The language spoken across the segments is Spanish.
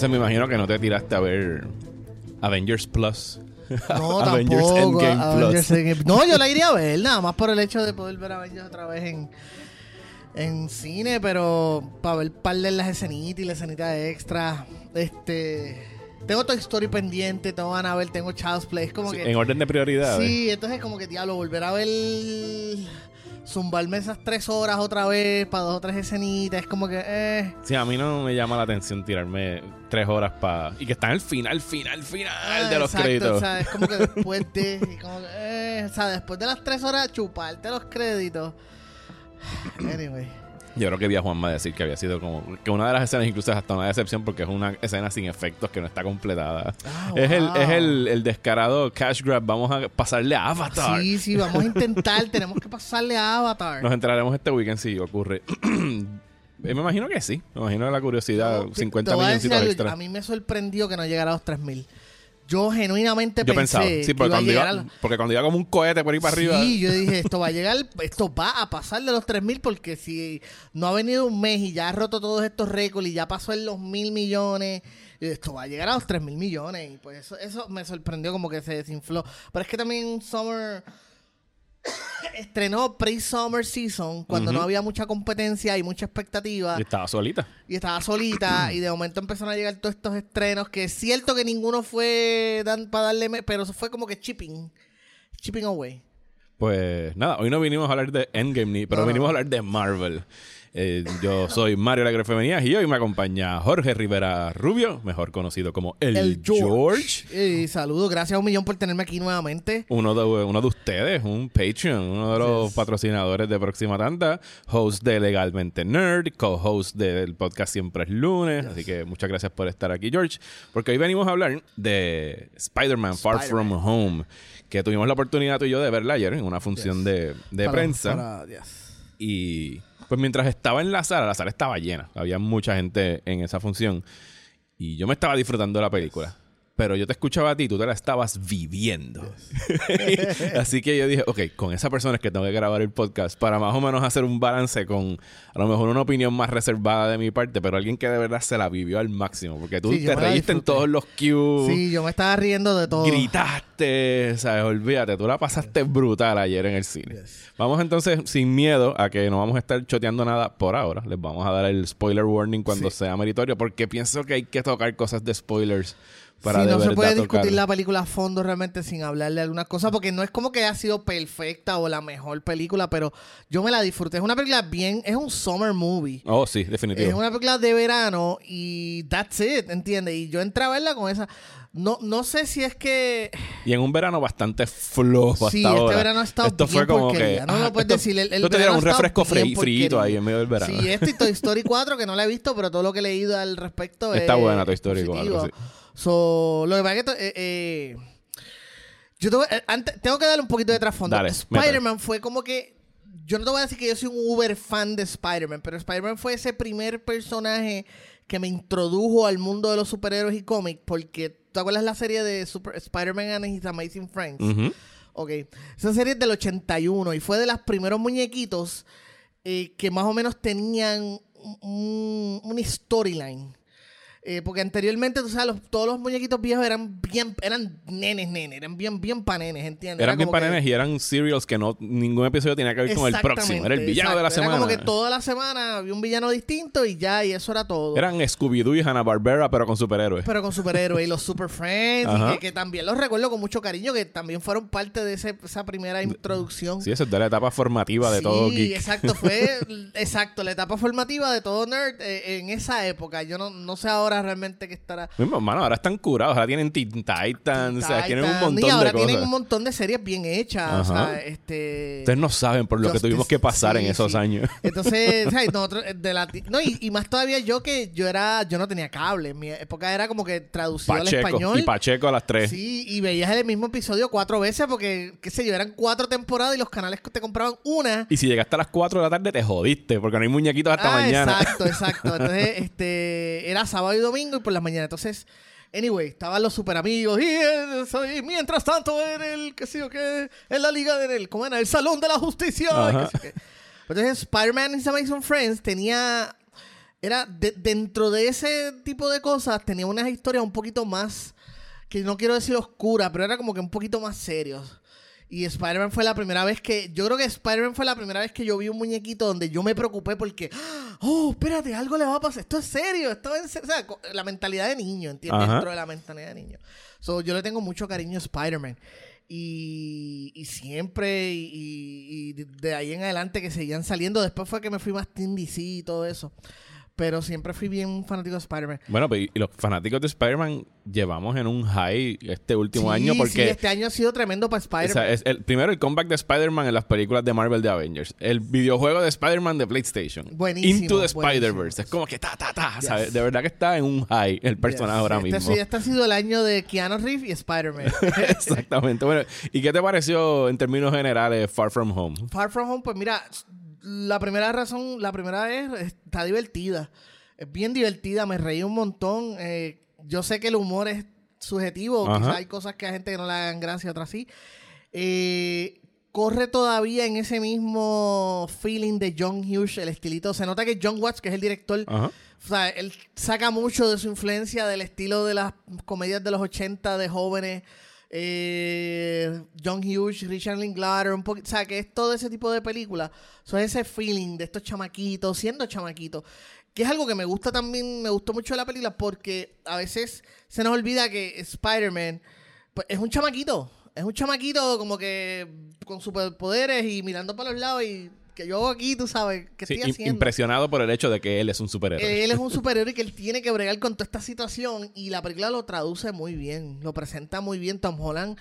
Entonces me imagino que no te tiraste a ver Avengers Plus. No, Avengers tampoco. Endgame Avengers Plus. Endgame. No, yo la iría a ver, nada más por el hecho de poder ver Avengers otra vez en, en cine, pero para ver par de las escenitas y las escenitas extra. Este. Tengo Toy Story pendiente, tengo Annabelle, tengo Child's Play. Es como Sí, que. en orden de prioridades. Sí, entonces como que diablo, volver a ver. Zumbarme esas tres horas otra vez para dos o tres escenitas. Es como que. Eh. Sí, a mí no me llama la atención tirarme tres horas para... Y que está en el final, final, final Ah, de los exacto, créditos. O sea, es como que después de. como que, eh, o sea, después de las tres horas, chuparte los créditos. Anyway. Yo creo que vi a Juanma a decir que había sido como... Que una de las escenas incluso es hasta una decepción porque es una escena sin efectos que no está completada. Ah, Es, el, es el, el descarado cash grab. Vamos a pasarle a Avatar. Sí, sí, vamos a intentar. tenemos que pasarle a Avatar. Nos enteraremos este weekend si ocurre. Eh, me imagino que sí. Me imagino la curiosidad. Yo- 50 te voy a decir milloncitos extra. A mí me sorprendió que no llegara a los 3000. Yo genuinamente Yo pensé pensaba, sí, que porque cuando, iba, a porque cuando iba como un cohete por ahí para arriba. Sí, yo dije, esto va a llegar, esto va a pasar de los 3000 porque si no ha venido un mes y ya ha roto todos estos récords y ya pasó en los mil millones, esto va a llegar a los 3000 millones. Y pues eso, eso me sorprendió como que se desinfló. Pero es que también Summer estrenó pre-Summer Season cuando no había mucha competencia y mucha expectativa Y estaba solita. y estaba solita y de momento empezaron a llegar todos estos estrenos que es cierto que ninguno fue dan, para darle pero eso fue como que chipping chipping away Pues nada, hoy no vinimos a hablar de Endgame, ni, pero No, no. vinimos a hablar de Marvel. Eh, yo soy Mario Alegre Femenías y hoy me acompaña Jorge Rivera Rubio, mejor conocido como El, el George. y saludos gracias a un millón por tenerme aquí nuevamente Uno de, uno de ustedes, un Patreon, uno de los Yes. patrocinadores de Próxima Tanda, host de Legalmente Nerd, co-host del podcast Siempre es Lunes. Así que muchas gracias por estar aquí, George. Porque hoy venimos a hablar de Spider-Man Far From. Home, que tuvimos la oportunidad tú y yo de verla ayer en una función Yes. de, de Para- prensa. para-. Y pues mientras estaba en la sala, la sala estaba llena. Había mucha gente en esa función. Y yo me estaba disfrutando de la película. Pero yo te escuchaba a ti, tú te la estabas viviendo. Así que yo dije, ok, con esa persona es que tengo que grabar el podcast para más o menos hacer un balance con a lo mejor una opinión más reservada de mi parte, pero alguien que de verdad se la vivió al máximo. Porque tú Sí, te reíste en todos los cues, sí yo me estaba riendo de todo gritaste, ¿sabes? Olvídate, tú la pasaste brutal ayer en el cine. Yes. Vamos entonces, sin miedo a que no vamos a estar choteando nada por ahora, les vamos a dar el spoiler warning cuando Sí. sea meritorio, porque pienso que hay que tocar cosas de spoilers para sí, de no se puede tocar. discutir la película a fondo realmente sin hablarle algunas cosas, porque no es como que ha sido perfecta o la mejor película, pero yo me la disfruté. Es una película bien, es un summer movie. Oh, sí, definitivo. Es una película de verano y that's it, ¿entiendes? Y yo entré a verla con esa. No, no sé si es que. Y en un verano bastante flojo Sí, hasta este ahora. verano ha estado Esto bien fue como que... No, no ah, puedes esto- decir, el- el esto te dieron un refresco porquería. ahí en medio del verano. Sí, este y Toy Story 4, que no la he visto, pero todo lo que he leído al respecto Está es buena Toy Story positivo. 4, sí. So, lo que pasa es que... eh, eh, yo tengo, eh, antes, tengo que darle un poquito de trasfondo. Dale, Spider-Man fue como que... Yo no te voy a decir que yo soy un uber fan de Spider-Man, pero Spider-Man fue ese primer personaje que me introdujo al mundo de los superhéroes y cómics, porque... ¿Te acuerdas la serie de Spider-Man and His Amazing Friends? Ok. Esa serie es del 81 y fue de los primeros muñequitos eh, que más o menos tenían un, un storyline. Eh, porque anteriormente, tú sabes, los- todos los muñequitos viejos eran bien, eran nenes, nenes, eran bien, bien panenes, ¿entiendes? Eran Era bien que- panenes y eran serials que no ningún episodio tenía que ver con el próximo. Era el villano de la semana. Era como que toda la semana había un villano distinto y ya, y eso era todo. Eran Scooby-Doo y Hanna-Barbera, pero con superhéroes. Pero con superhéroes y los Super Friends, y que, que también los recuerdo con mucho cariño, que también fueron parte de ese- esa primera introducción. Sí, esa es de la etapa formativa de Sí, todo geek. exacto, fue exacto, la etapa formativa de todo nerd eh, en esa época. Yo no, no sé ahora realmente qué estará. Mismo, mano, ahora están curados, ahora tienen Teen Titans, o sea, tienen un montón y ahora de cosas. tienen un montón de series bien hechas. O sea, este. Ustedes no saben por lo que tuvimos que pasar en esos sí. años. Entonces, o sea, nosotros, eh, de la, no, y, y más todavía yo que yo era, yo no tenía cable. En mi época era como que traducido al Pacheco. español. Y Pacheco a las tres. Sí, y veías el mismo episodio cuatro veces porque, qué sé yo, eran cuatro temporadas y los canales te compraban una. Y si llegaste a las 4 de la tarde, te jodiste, porque no hay muñequitos hasta Ah, mañana. Exacto, exacto. Entonces, este, era sábado y domingo y por las mañanas. Entonces, anyway, estaban los super amigos y, eh, soy- mientras tanto en el, qué sé yo qué, en la liga del, ¿cómo era? El Salón de la Justicia. Ajá. qué sé qué. Entonces, Spider-Man y Amazing Friends tenía era de- dentro de ese tipo de cosas, tenía unas historias un poquito más, que no quiero decir oscuras, pero era como que un poquito más serios. Y Spider-Man fue la primera vez que. Yo creo que Spider-Man fue la primera vez que yo vi un muñequito donde yo me preocupé porque. Oh, espérate, algo le va a pasar. Esto es serio. Esto es. serio". O sea, la mentalidad de niño, ¿entiendes? Ajá. Dentro de la mentalidad de niño. So, yo le tengo mucho cariño a Spider-Man. Y, y siempre, y, y- y de ahí en adelante que seguían saliendo. Después fue que me fui más Team DC y todo eso. Pero siempre fui bien fanático de Spider-Man. Bueno, pues, y los fanáticos de Spider-Man llevamos en un high este último Sí, año sí, porque este año ha sido tremendo para o Spider-Man. sea, es el, primero el comeback de Spider-Man en las películas de Marvel de Avengers. El videojuego de Spider-Man de PlayStation. Buenísimo, Into the. Spider-Verse. Es como que ta, ta, ta. Yes. ¿sabes? De verdad que está en un high el personaje Yes. ahora este, mismo. sí, este ha sido el año de Keanu Reeves y Spider-Man. Exactamente. Bueno, ¿y qué te pareció en términos generales Far From Home? Far From Home, pues mira, la primera razón, la primera es, está divertida. Es bien divertida, me reí un montón. eh, yo sé que el humor es subjetivo, quizás hay cosas que a gente que no le hagan gracia, otras sí. Eh, corre todavía en ese mismo feeling de John Hughes, el estilito. Se nota que John Watts, que es el director, Ajá. o sea, él saca mucho de su influencia del estilo de las comedias de los 80 de jóvenes. Eh, John Hughes, Richard Linklater, un poquito, o sea, que es todo ese tipo de películas. Son ese feeling de estos chamaquitos, siendo chamaquitos. Que es algo que me gusta también, me gustó mucho de la película porque a veces se nos olvida que Spider-Man pues, es un chamaquito. Es un chamaquito como que con superpoderes y mirando para los lados y que yo hago aquí, tú sabes, ¿qué Sí, estoy haciendo? impresionado por el hecho de que él es un superhéroe. Él es un superhéroe y que él tiene que bregar con toda esta situación y la película lo traduce muy bien, lo presenta muy bien. Tom Holland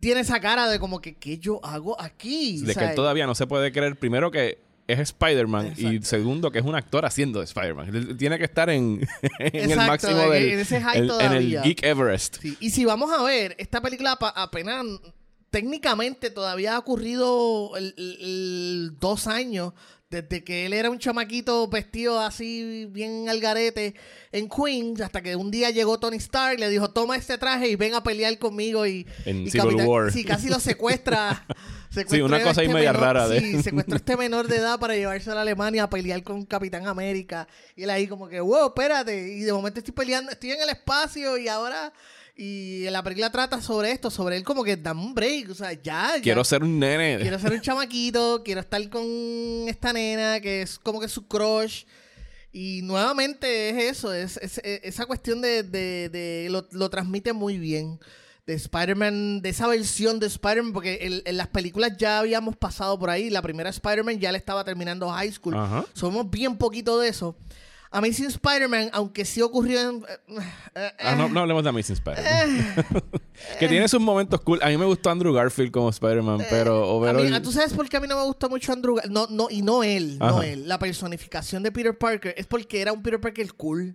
tiene esa cara de como que, ¿qué yo hago aquí? de O que él todavía no se puede creer, primero que es Spider-Man y segundo que es un actor haciendo de Spider-Man. Tiene que estar en, en el máximo del en ese high el- en el. Geek Everest. sí. Y si vamos a ver, esta película apenas técnicamente todavía ha ocurrido el- dos años desde que él era un chamaquito vestido así bien al garete en Queens, hasta que un día llegó Tony Stark, le dijo, toma este traje y ven a pelear conmigo y... En y Civil War. Sí, casi lo secuestra. Sí, una Secuestra cosa ahí este media menor- rara de- Sí, secuestró a este menor de edad para llevarse a la Alemania a pelear con Capitán América. Y él ahí como que, wow, espérate. Y de momento estoy peleando, estoy en el espacio y ahora... Y la película trata sobre esto, sobre él como que dame un break, o sea, ya, ya. Quiero ser un nene. Quiero ser un chamaquito, quiero estar con esta nena que es como que su crush. Y nuevamente es eso, es, es- es- esa cuestión de, de- de- lo, lo transmite muy bien. De Spider-Man, de esa versión de Spider-Man, porque en, en las películas ya habíamos pasado por ahí. La primera Spider-Man ya le estaba terminando high school. Ajá. Somos bien poquito de eso. Amazing Spider-Man, aunque sí ocurrió en... eh, Ah, no, no hablemos de Amazing Spider-Man. que tiene sus momentos cool. A mí me gustó Andrew Garfield como Spider-Man, pero Eh, A overall- mí- ¿Tú sabes por qué a mí no me gusta mucho Andrew Gar- No, no, y no él, no él. La personificación de Peter Parker es porque era un Peter Parker cool.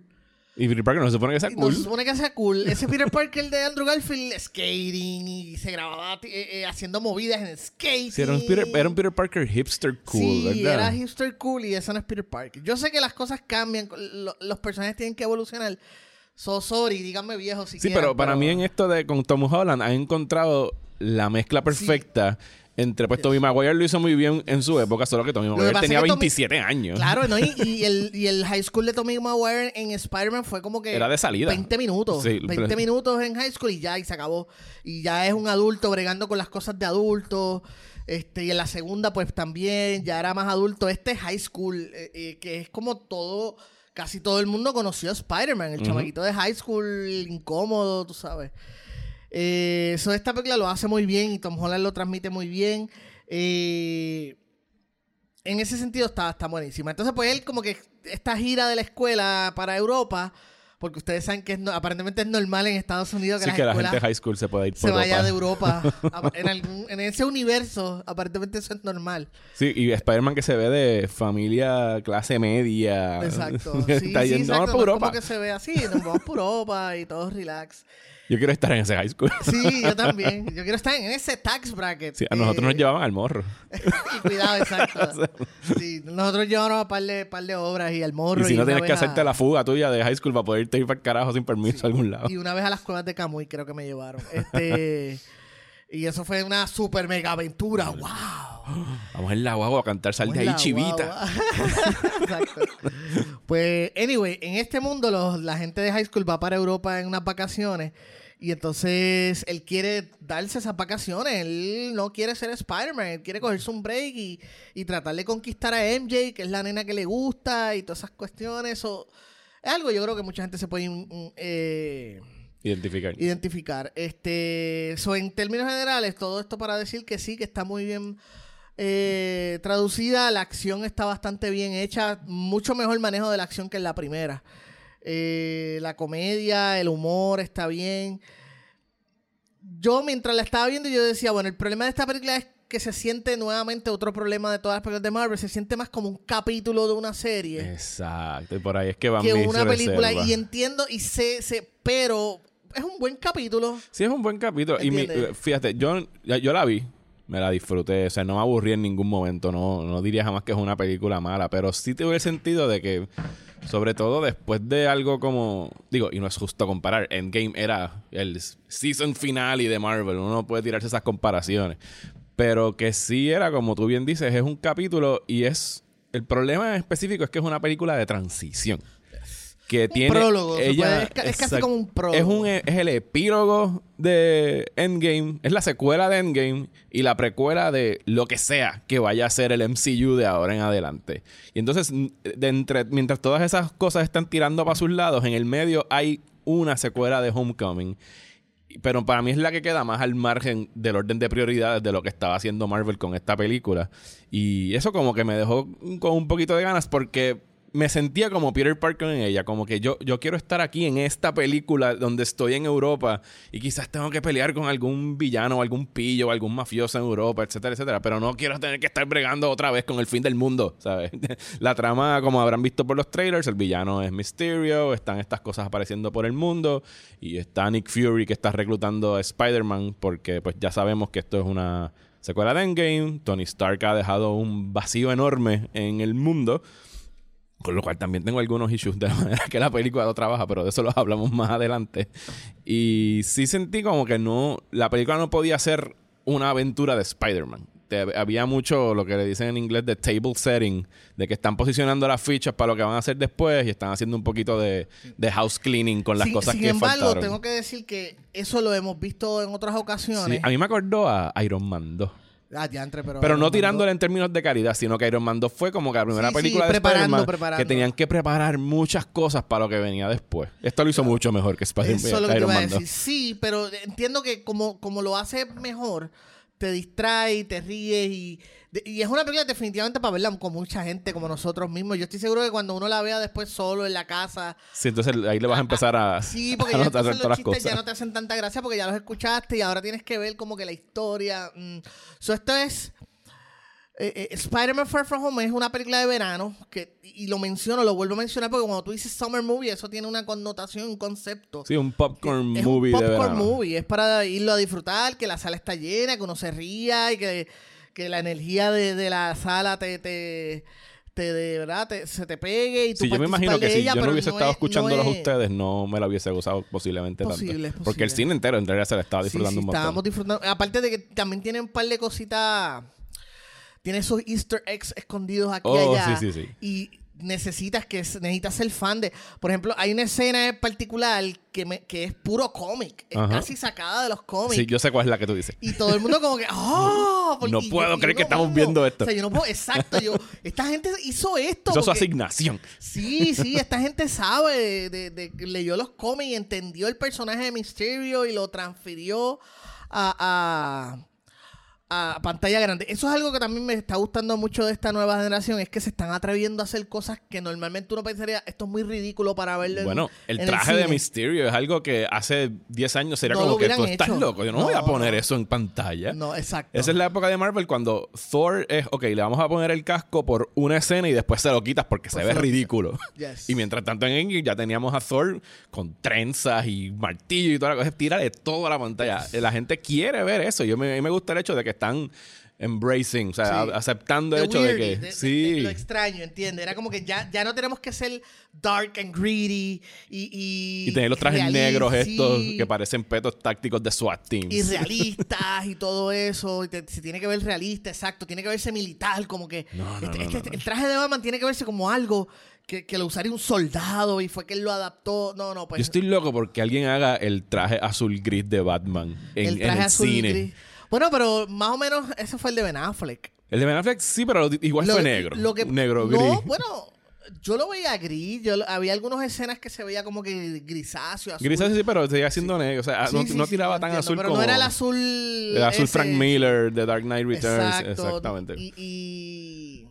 Y Peter Parker no se supone que sea cool. No se supone que sea cool. Ese Peter Parker de Andrew Garfield, skating y se grababa eh, eh, haciendo movidas en el skate. Sí, era, un Peter, era un Peter Parker hipster cool, sí, ¿verdad? era hipster cool y eso no es Peter Parker. Yo sé que las cosas cambian, lo- los personajes tienen que evolucionar. So sorry, díganme viejo si Sí, quieren, pero para mí en esto de con Tom Holland han encontrado la mezcla perfecta entre pues Tommy Maguire lo hizo muy bien en su época, solo que Tommy Maguire tenía Tommy- 27 años. Claro, ¿no? Y, y el, y el high school de Tommy Maguire en Spider-Man fue como que... Era de salida. 20 minutos. Sí, 20 pero- minutos en high school y ya, y se acabó. Y ya es un adulto bregando con las cosas de adulto. Este, y en la segunda, pues también, ya era más adulto. Este es high school, eh, eh, que es como todo... Casi todo el mundo conoció a Spider-Man, el Ujú. chamaquito de high school, incómodo, tú sabes. Eh, so esta película lo hace muy bien y Tom Holland lo transmite muy bien. Eh, en ese sentido está, está buenísima. Entonces, pues él como que esta gira de la escuela para Europa, porque ustedes saben que es no- aparentemente es normal en Estados Unidos que Sí, las que la gente high school se puede ir por se vaya Europa. de Europa. En, algún- en ese universo, aparentemente eso es normal. Sí, y Spider-Man que se ve de familia clase media. Exacto. Sí, Está sí, yendo exacto. "Vamos por No es Europa. como que se ve así, nos vamos por Europa y todo relax. Yo quiero estar en ese high school. Sí, yo también. Yo quiero estar en ese tax bracket. Sí, a nosotros nos Eh, llevaban al morro. y cuidado, exacto. Sí, nosotros llevamos a par de, par de obras y al morro. Y si no tienes que a- hacerte la fuga tuya de high school para poder irte ir para el carajo sin permiso a algún lado. Y una vez a las cuevas de Camuy creo que me llevaron. Este, y eso fue una super mega aventura. ¡Wow! Vamos en la guagua a cantar Sal de ahí, chivita. Exacto. Pues, anyway, en este mundo los- la gente de high school va para Europa en unas vacaciones y entonces él quiere darse esas vacaciones. Él no quiere ser Spider-Man, él quiere cogerse un break y, y tratar de conquistar a MJ, que es la nena que le gusta y todas esas cuestiones. O, es algo yo creo que mucha gente se puede eh, Identificar. identificar. Este, so, en términos generales, todo esto para decir que sí, que está muy bien eh, traducida, la acción está bastante bien hecha, mucho mejor manejo de la acción que en la primera. Eh, la comedia, el humor está bien. Yo mientras la estaba viendo, yo decía, bueno, el problema de esta película es que se siente nuevamente otro problema de todas las películas de Marvel, se siente más como un capítulo de una serie Exacto. Y por ahí es que van que una película y entiendo y sé, sé, pero es un buen capítulo. Sí, es un buen capítulo. Y fíjate, yo, yo la vi, me la disfruté, o sea, no me aburrí en ningún momento, no, no diría jamás que es una película mala, pero sí tuve el sentido de que, sobre todo después de algo como, digo, y no es justo comparar, Endgame era el season final y de Marvel, uno no puede tirarse esas comparaciones, pero que sí era, como tú bien dices, es un capítulo y es, el problema específico es que es una película de transición. Que tiene prólogo, ella es ca- es casi como un prólogo. Es un es el epílogo de Endgame, es la secuela de Endgame y la precuela de lo que sea que vaya a ser el MCU de ahora en adelante. Y entonces, n- de entre, mientras todas esas cosas están tirando para sus lados, en el medio hay una secuela de Homecoming. Pero para mí es la que queda más al margen del orden de prioridades de lo que estaba haciendo Marvel con esta película. Y eso como que me dejó con un poquito de ganas porque me sentía como Peter Parker en ella, como que yo, yo quiero estar aquí en esta película donde estoy en Europa y quizás tengo que pelear con algún villano o algún pillo o algún mafioso en Europa, etcétera, etcétera, pero no quiero tener que estar bregando otra vez con el fin del mundo, ¿sabes? La trama, como habrán visto por los trailers, el villano es Mysterio, están estas cosas apareciendo por el mundo y está Nick Fury que está reclutando a Spider-Man porque pues ya sabemos que esto es una secuela de Endgame, Tony Stark ha dejado un vacío enorme en el mundo. Con lo cual también tengo algunos issues de la manera que la película lo trabaja, pero de eso los hablamos más adelante. Y sí sentí como que no, la película no podía ser una aventura de Spider-Man. Había mucho lo que le dicen en inglés de table setting, de que están posicionando las fichas para lo que van a hacer después y están haciendo un poquito de, de house cleaning con las sin, cosas sin que embargo, faltaron. tengo que decir que eso lo hemos visto en otras Sí, ocasiones. a mí me acordó a Iron Man 2. Ah, diantre, pero, Pero no tirándole en términos de calidad, sino que Iron Man 2 fue como que la primera Sí, sí, película de preparando, Spider-Man preparando. que tenían que preparar muchas cosas para lo que venía después. Esto lo hizo mucho mejor que Spider-Man Eso es lo que te Iron iba a Man 2. decir. Sí, pero entiendo que como, como lo hace mejor, te distrae, te ríes y, y es una película definitivamente para verla con mucha gente como nosotros mismos. Yo estoy seguro que cuando uno la vea después solo en la casa, Sí, entonces ahí le vas a empezar a, sí, porque a ya notar los chistes ya no te hacen tanta gracia porque ya los escuchaste y ahora tienes que ver como que la historia. mm. So, esto es... eh, eh, Spider-Man Far From Home es una película de verano que, y lo menciono, lo vuelvo a mencionar porque cuando tú dices Summer Movie, eso tiene una connotación, un concepto. Sí, un popcorn es movie un de popcorn verano. movie, es para irlo a disfrutar, que la sala está llena, que uno se ría y que, que la energía de, de la sala te, te, te- de verdad te- se te pegue y tú Sí, yo me imagino que si ella, yo no hubiese no estado es- escuchándolos no a es- ustedes, no me la hubiese gozado posiblemente Posible, tanto. es Porque el posible. cine entero en realidad se la estaba Sí, disfrutando sí, un montón. estábamos disfrutando. Aparte de que también tiene un par de cositas. Tiene esos Easter eggs escondidos aquí y Oh, allá. sí, sí, sí. Y necesitas que necesitas ser fan de. Por ejemplo, hay una escena en particular que, me- que es puro cómic. Es Ajá. casi sacada de los cómics. Sí, yo sé cuál es la que tú dices. Y todo el mundo como que, ¡oh! No puedo y creer que estamos viendo esto. O sea, yo no puedo, exacto, yo, esta gente hizo esto. Es su asignación. Sí, sí, esta gente sabe, de, de- de- leyó los cómics y entendió el personaje de Mysterio y lo transfirió a, a- a pantalla grande. Eso es algo que también me está gustando mucho de esta nueva generación, es que se están atreviendo a hacer cosas que normalmente uno pensaría, esto es muy ridículo para verlo en- Bueno, el en traje de cine". Mysterio es algo que hace 10 años sería No como que tú estás loco. Yo no, voy a poner no. eso en pantalla. No, exacto. Esa es la época de Marvel cuando Thor es, ok, le vamos a poner el casco por una escena y después se lo quitas porque se Pues ve se ridículo. Yes. Y mientras tanto en Endgame ya teníamos a Thor con trenzas y martillo y toda la cosa. Tírale toda la pantalla. La gente quiere ver eso. Yo me, a mí me gusta el hecho de que están embracing, o sea, Sí. aceptando el The hecho de que de- de- sí. de lo extraño, ¿entiendes? Era como que ya, ya no tenemos que ser dark and greedy y... Y, y tener los trajes realista, negros estos sí, que parecen petos tácticos de SWAT teams. Y realistas y todo eso. y te- se tiene que ver realista, exacto. Tiene que verse militar, como que... No, no, este- no, este- no. El traje de Batman tiene que verse como algo que, que lo usaría un soldado y fue que él lo adaptó. No, no, pues... Yo estoy loco porque alguien haga el traje azul gris de Batman en el en traje el azul y cine. gris. Bueno, pero más o menos ese fue el de Ben Affleck. El de Ben Affleck sí, pero igual Lo- fue negro. lo que- negro no, gris. bueno, yo lo veía gris. Yo, lo- había algunas escenas que se veía como que grisáceo, azul. Gris sí, pero seguía siendo negro. O sea, Sí, no, sí, no sí, tiraba tan entiendo, azul pero como... no era el azul. el azul ese- Frank Miller de Dark Knight Returns. Exacto. Exactamente. Y, y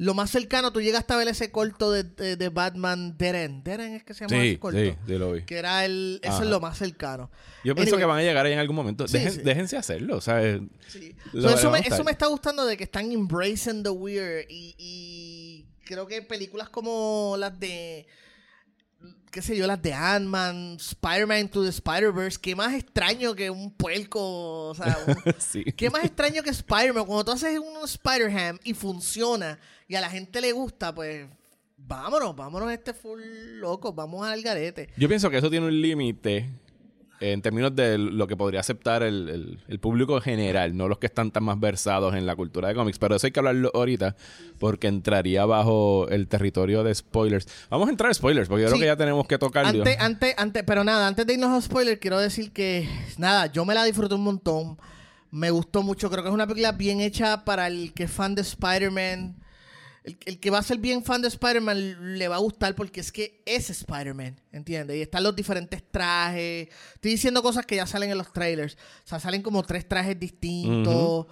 lo más cercano, tú llegaste a ver ese corto de, de- de Batman. Dead End es que se llama Sí, ese corto. sí, sí lo vi. Que era el. Eso Ajá. es lo más cercano. Yo pienso que van a llegar ahí en algún momento. Sí, Dejen- sí. Déjense hacerlo. O sea, Sí. Lo- So, eso, me, eso me está gustando de que están embracing the weird y, y creo que películas como las de qué sé yo, las de Ant-Man, Spider-Man to the Spider-Verse, qué más extraño que un puerco, o sea, un- sí. qué más extraño que Spider-Man, cuando tú haces un Spider-Ham y funciona y a la gente le gusta, pues vámonos, vámonos a este full loco, vamos al garete. Yo pienso que eso tiene un límite en términos de lo que podría aceptar el, el- el público general, no los que están tan más versados en la cultura de cómics. Pero eso hay que hablarlo ahorita porque entraría bajo el territorio de spoilers. Vamos a entrar a spoilers porque yo Sí. creo que ya tenemos que tocarlo. Antes, antes, antes, pero nada, antes de irnos a spoiler, quiero decir que, nada, yo me la disfruté un montón. Me gustó mucho. Creo que es una película bien hecha para el que es fan de Spider-Man. El, el que va a ser bien fan de Spider-Man le va a gustar porque es que es Spider-Man, ¿entiendes? Y están los diferentes trajes. Estoy diciendo cosas que ya salen en los trailers. O sea, salen como tres trajes distintos.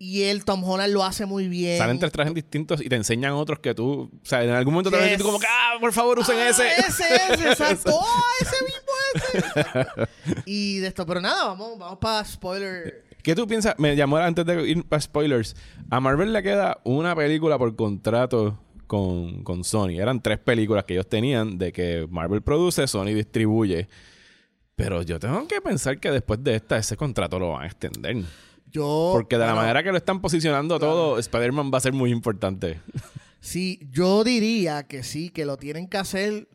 Y él, Tom Holland, lo hace muy bien. Salen tres trajes distintos y te enseñan otros que tú, o sea, en algún momento te vas a Yes. como que, ah, por favor, usen Ah, ese. Ese, ese, exacto. ¡Oh, ese mismo, ese! y de esto, pero nada, vamos, vamos para spoiler. ¿Qué tú piensas? Me llamó antes de ir para spoilers. A Marvel le queda una película por contrato con, con Sony. Eran tres películas que ellos tenían de que Marvel produce, Sony distribuye. Pero yo tengo que pensar que después de esta, ese contrato lo van a extender. Yo. Porque de la manera que lo están posicionando todo, Spider-Man va a ser muy importante. Sí, yo diría que sí, que lo tienen que hacer.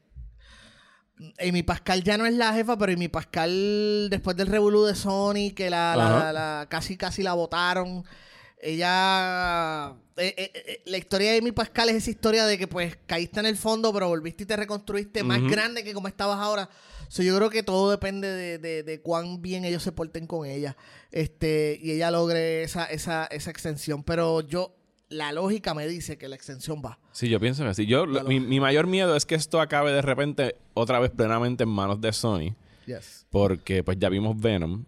Amy Pascal ya no es la jefa, pero Amy Pascal, después del revolú de Sony, que la, la- casi casi la votaron. Ella. eh, eh, eh, la historia de Amy Pascal es esa historia de que pues caíste en el fondo, pero volviste y te reconstruiste más grande que como estabas ahora. So, yo creo que todo depende de, de- de cuán bien ellos se porten con ella. Este, y ella logre esa, esa, esa extensión. Pero yo, la lógica me dice que la extensión va. Sí, yo pienso que sí. Yo, mi, mi mayor miedo es que esto acabe de repente otra vez plenamente en manos de Sony. Yes. Porque pues ya vimos Venom.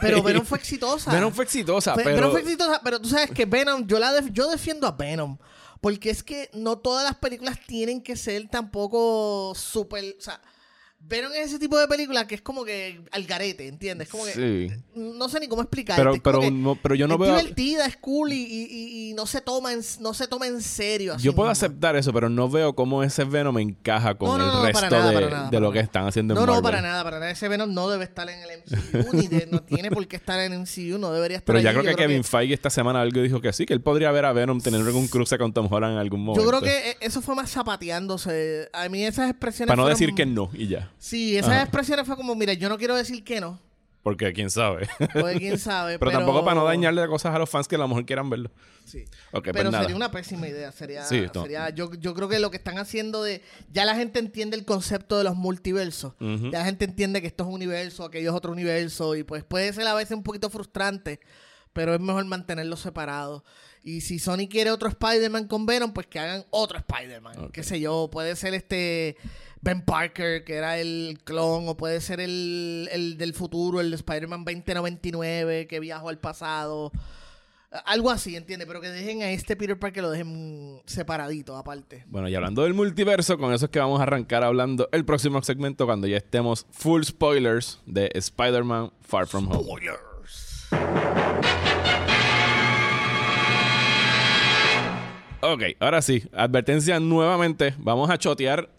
Pero Venom fue exitosa. Venom fue exitosa, pero... Venom fue exitosa, pero tú sabes que Venom, yo la def- yo defiendo a Venom. Porque es que no todas las películas tienen que ser tampoco súper. O sea, Venom es ese tipo de película que es como que al garete, ¿entiendes? Como que. Sí. No sé ni cómo explicarte. Pero, pero, no, pero yo no es veo... divertida, es cool y, y- no se toma en, no se toma en serio. así Yo puedo mismo. aceptar eso, pero no veo cómo ese Venom encaja con No, no, el resto nada, de, nada, de lo que están haciendo en No, no, para nada, para nada. Ese Venom no debe estar en el MCU, ni de- no tiene por qué estar en el MCU, no debería estar Pero ya creo que Kevin Feige esta semana algo dijo que sí, que él podría ver a Venom tener algún cruce con Tom Holland en algún momento. Yo creo que eh, eso fue más zapateándose. A mí esas expresiones. Para no fueron- decir que no y ya. Sí, esas Ajá. expresiones fue como, mira, yo no quiero decir que no. Porque quién sabe. Porque quién sabe. pero, tampoco para no dañarle cosas a los fans que a lo mejor quieran verlo. Sí. Ok, pues Pero sería una pésima idea. Sería, Sí, sería yo, yo creo que lo que están haciendo de. Ya la gente entiende el concepto de los multiversos. Ya la gente entiende que esto es un universo, aquello es otro universo. Y pues puede ser a veces un poquito frustrante. Pero es mejor mantenerlos separados. Y si Sony quiere otro Spider-Man con Venom, pues que hagan otro Spider-Man. Ok. Qué sé yo, puede ser este Ben Parker, que era el clon, o puede ser el, el del futuro, el de Spider-Man 2099, que viajó al pasado. Algo así, ¿entiendes? Pero que dejen a este Peter Parker, lo dejen separadito, aparte. Bueno, y hablando del multiverso, con eso es que vamos a arrancar hablando el próximo segmento cuando ya estemos full spoilers de Spider-Man Far From Home. Ok, ahora sí, advertencia nuevamente, vamos a chotear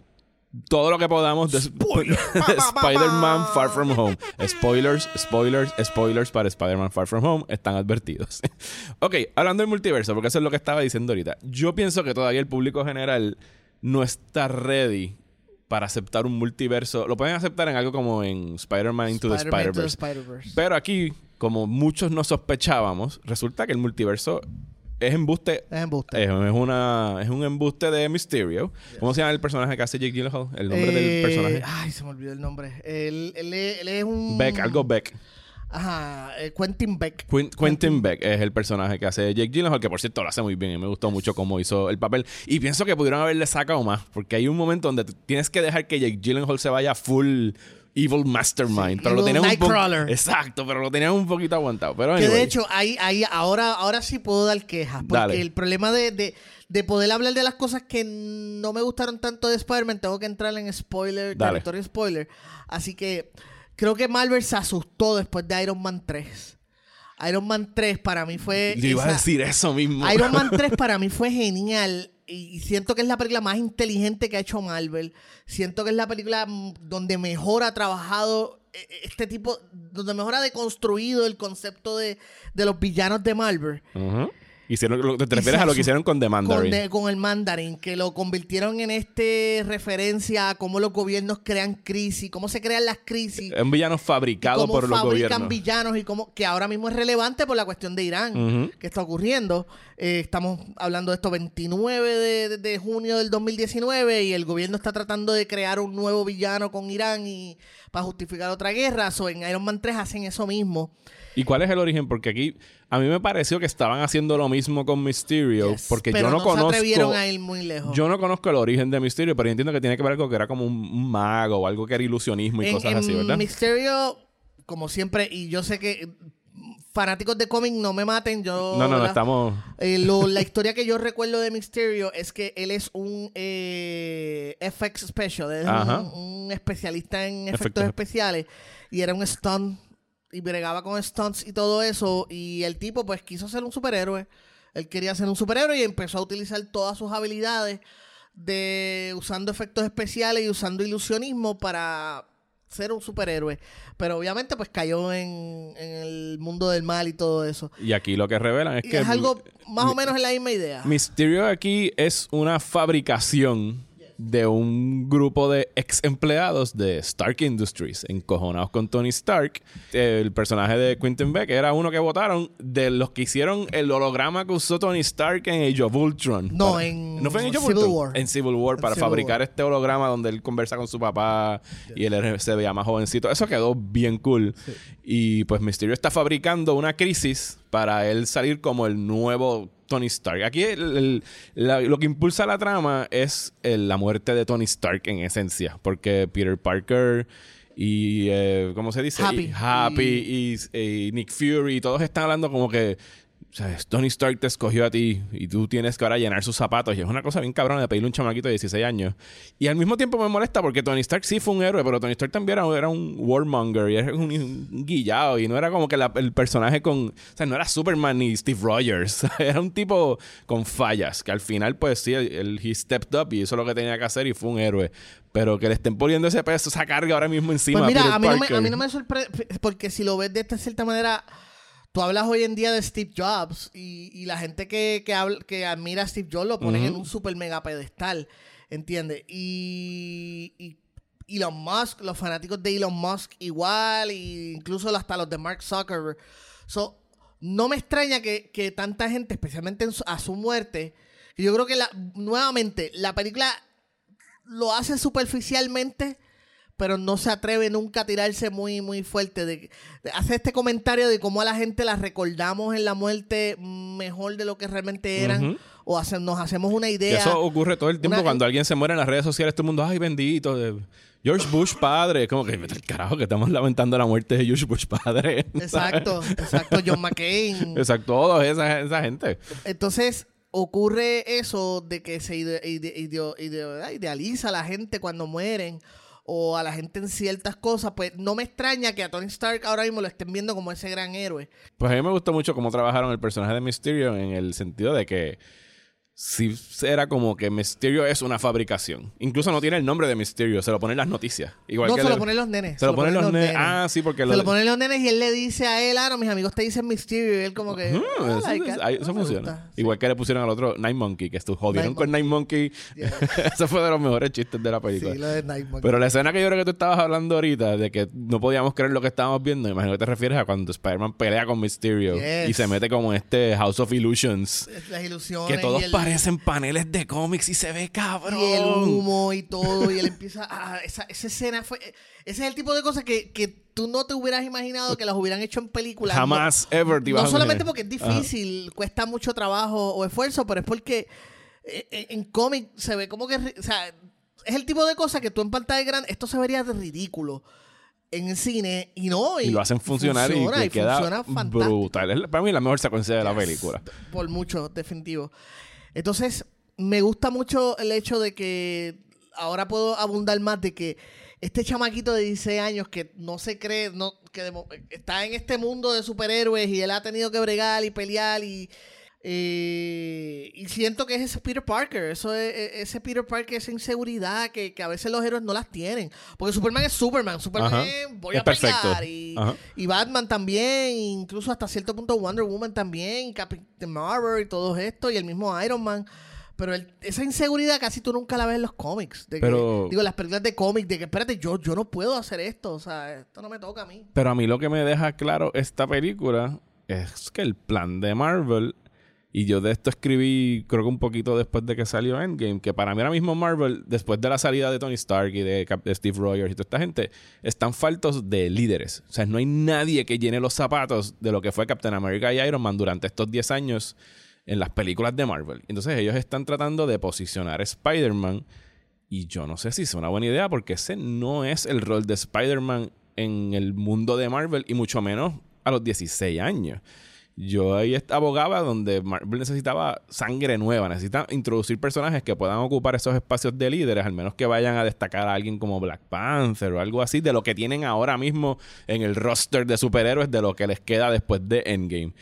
todo lo que podamos de, de Spider-Man Far From Home. Spoilers, spoilers, spoilers para Spider-Man Far From Home están advertidos. ok, hablando del multiverso, porque eso es lo que estaba diciendo ahorita. Yo pienso que todavía el público general no está ready para aceptar un multiverso. Lo pueden aceptar en algo como en Spider-Man Into the. Spider-Verse. Pero aquí, como muchos no sospechábamos, resulta que el multiverso es embuste. Es embuste. Es, es una, es un embuste de Mysterio. ¿Cómo se llama el personaje que hace Jake Gyllenhaal? El nombre Eh, del personaje. Ay, se me olvidó el nombre. Él, él es- él es un... Beck, algo Beck. Ajá, eh, Quentin Beck. Quin- Quentin Beck es el personaje que hace Jake Gyllenhaal, que por cierto lo hace muy bien y me gustó mucho cómo hizo el papel. Y pienso que pudieron haberle sacado más, porque hay un momento donde tienes que dejar que Jake Gyllenhaal se vaya full evil mastermind. Sí, pero lo tenían un. Exacto, pero lo tenían un poquito aguantado. Pero Que de hecho, ahí, ahí, ahora, ahora sí puedo dar quejas. Porque Dale. el problema de, de, de poder hablar de las cosas que no me gustaron tanto de Spider-Man, tengo que entrar en spoiler, territorio spoiler. Así que creo que Marvel se asustó después de Iron Man 3. Iron Man 3 para mí fue. Yo iba a decir eso mismo. Iron Man 3 para mí fue genial y siento que es la película más inteligente que ha hecho Marvel. Siento que es la película mm, donde mejor ha trabajado eh, este tipo, donde mejor ha deconstruido el concepto de, de los villanos de Marvel. Ujú. Hicieron, te refieres a lo que hicieron con The Con, Mandarin. de- con el Mandarin, que lo convirtieron en este referencia a cómo los gobiernos crean crisis, cómo se crean las crisis. Es un villano fabricado por los fabrican gobiernos. villanos y cómo que ahora mismo es relevante por la cuestión de Irán que está ocurriendo. Eh, estamos hablando de esto 29 de, de- de junio del 2019 y el gobierno está tratando de crear un nuevo villano con Irán y para justificar otra guerra. So, en Iron Man 3 hacen eso mismo. ¿Y cuál es el origen? Porque aquí a mí me pareció que estaban haciendo lo mismo con Mysterio. Yes. Porque Pero yo no, se conozco. atrevieron a ir muy lejos. Yo no conozco el origen de Mysterio, pero yo entiendo que tiene que ver algo que era como un, un mago o algo que era ilusionismo y en, cosas en así, ¿verdad? Mysterio, como siempre, y yo sé que mm, fanáticos de cómic no me maten, yo... No, no, no, estamos. Eh, lo- la historia que yo recuerdo de Mysterio es que él es un eh, FX special, es un, un especialista en efectos Efectos. especiales y era un stunt y bregaba con stunts y todo eso y el tipo pues quiso ser un superhéroe. Él quería ser un superhéroe y empezó a utilizar todas sus habilidades de usando efectos especiales y usando ilusionismo para ser un superhéroe. Pero obviamente pues cayó en, en el mundo del mal y todo eso. Y aquí lo que revelan es Y que. es algo más o menos en la misma idea. Mysterio aquí es una fabricación de un grupo de ex empleados de Stark Industries, encojonados con Tony Stark. El personaje de Quentin Beck era uno que votaron de los que hicieron el holograma que usó Tony Stark en Age of Ultron. No, Para- en ¿No fue en Age of Civil Ultron? War. En Civil War, En para Civil fabricar War. este holograma donde él conversa con su papá y él se veía más jovencito. Eso quedó bien cool. Y pues Mysterio está fabricando una crisis para él salir como el nuevo Tony Stark. Aquí el- el- la- lo que impulsa la trama es el- la muerte de Tony Stark en esencia. Porque Peter Parker y... eh, ¿Cómo se dice? Happy. Y Happy y, y Nick Fury. Todos están hablando como que... ¿sabes? Tony Stark te escogió a ti y tú tienes que ahora llenar sus zapatos. Y es una cosa bien cabrona de pedirle a un chamaquito de 16 años. Y al mismo tiempo me molesta porque Tony Stark sí fue un héroe, pero Tony Stark también era, era un warmonger y era un, un guillado. Y no era como que la- el personaje con. O sea, no era Superman ni Steve Rogers. era un tipo con fallas. Que al final, pues sí, él he stepped up y hizo lo que tenía que hacer y fue un héroe. Pero que le estén poniendo ese peso, esa carga ahora mismo encima. Pues mira, Peter a mí, no me, a mí no me sorprende, porque si lo ves de esta cierta manera, tú hablas hoy en día de Steve Jobs y, y la gente que, que, habla- que admira a Steve Jobs lo ponen Ujú. en un super mega pedestal, ¿entiendes? Y, y Elon Musk, los fanáticos de Elon Musk igual, e incluso hasta los de Mark Zuckerberg. So, no me extraña que, que tanta gente, especialmente en su- a su muerte, yo creo que la, nuevamente la película lo hace superficialmente, pero no se atreve nunca a tirarse muy, muy fuerte. De, de- hace este comentario de cómo a la gente la recordamos en la muerte mejor de lo que realmente eran, o hace- nos hacemos una idea. eso ocurre todo el tiempo una- cuando alguien se muere en las redes sociales, todo el mundo, ay, bendito. de George Bush padre. Como que al carajo que estamos lamentando la muerte de George Bush padre. Exacto, exacto, John McCain. Exacto, toda esa, esa gente. Entonces ocurre eso de que se ide- idealiza a la gente cuando mueren o a la gente en ciertas cosas, pues no me extraña que a Tony Stark ahora mismo lo estén viendo como ese gran héroe. Pues a mí me gustó mucho cómo trabajaron el personaje de Mysterio en el sentido de que sí era como que Mysterio es una fabricación. Incluso no tiene el nombre de Mysterio, se lo ponen las noticias. Igual no, que se lo ponen los nenes. Se lo ponen los nenes. Ah, sí, porque Se lo- lo ponen los nenes y él le dice a él, ah, no, mis amigos te dicen Mysterio. Y él como que... "Ah, eso, like eso- it". ahí- No eso me funciona. Igual que le pusieron al otro Night Monkey, que estu- jodieron Night con Night Monkey. Eso fue de los mejores chistes de la película. Sí, lo de Night Monkey. Pero la escena que yo creo que tú estabas hablando ahorita, de que no podíamos creer lo que estábamos viendo, imagino que te refieres a cuando Spider-Man pelea con Mysterio Yes. y se mete como en este House of Illusions. Las ilusiones Que todos y el, parecen paneles de cómics y se ve cabrón. y el humo y todo. Y él empieza a... Esa, esa escena fue... Ese es el tipo de cosas que, que tú no te hubieras imaginado que las hubieran hecho en películas. Jamás, No- ever te No solamente porque es Ajá. difícil, cuesta mucho trabajo o esfuerzo, pero es porque eh, eh, en cómic se ve como que... O sea, es el tipo de cosas que tú en pantalla grande... Esto se vería de ridículo en el cine y no. Y, Y lo hacen funcionar y, funciona, que queda funciona fantástico. brutal. Es para mí la mejor secuencia de la Yes. película. Por mucho, definitivo. Entonces, me gusta mucho el hecho de que ahora puedo abundar más de que este chamaquito de 16 años que no se cree, no, que de está en este mundo de superhéroes y él ha tenido que bregar y pelear y, eh, y siento que es ese Peter Parker, eso es, e- ese Peter Parker, esa inseguridad que, que a veces los héroes no las tienen. Porque Superman es Superman, Superman Ajá. es voy a pelear y, Batman también, incluso hasta cierto punto Wonder Woman también, Captain Marvel y todo esto, y el mismo Iron Man. Pero el- esa inseguridad casi tú nunca la ves en los cómics. De que- Pero- digo, las películas de cómics, de que espérate, yo, yo no puedo hacer esto. O sea, esto no me toca a mí. Pero a mí lo que me deja claro esta película es que el plan de Marvel, y yo de esto escribí creo que un poquito después de que salió Endgame, que para mí ahora mismo Marvel, después de la salida de Tony Stark y de, Steve Rogers y toda esta gente, están faltos de líderes. O sea, no hay nadie que llene los zapatos de lo que fue Captain America y Iron Man durante estos 10 años en las películas de Marvel. Entonces ellos están tratando de posicionar a Spider-Man y yo no sé si es una buena idea porque ese no es el rol de Spider-Man en el mundo de Marvel y mucho menos a los 16 años. Yo ahí abogaba donde Marvel necesitaba sangre nueva, necesita introducir personajes que puedan ocupar esos espacios de líderes, al menos que vayan a destacar a alguien como Black Panther o algo así, de lo que tienen ahora mismo en el roster de superhéroes, de lo que les queda después de Endgame.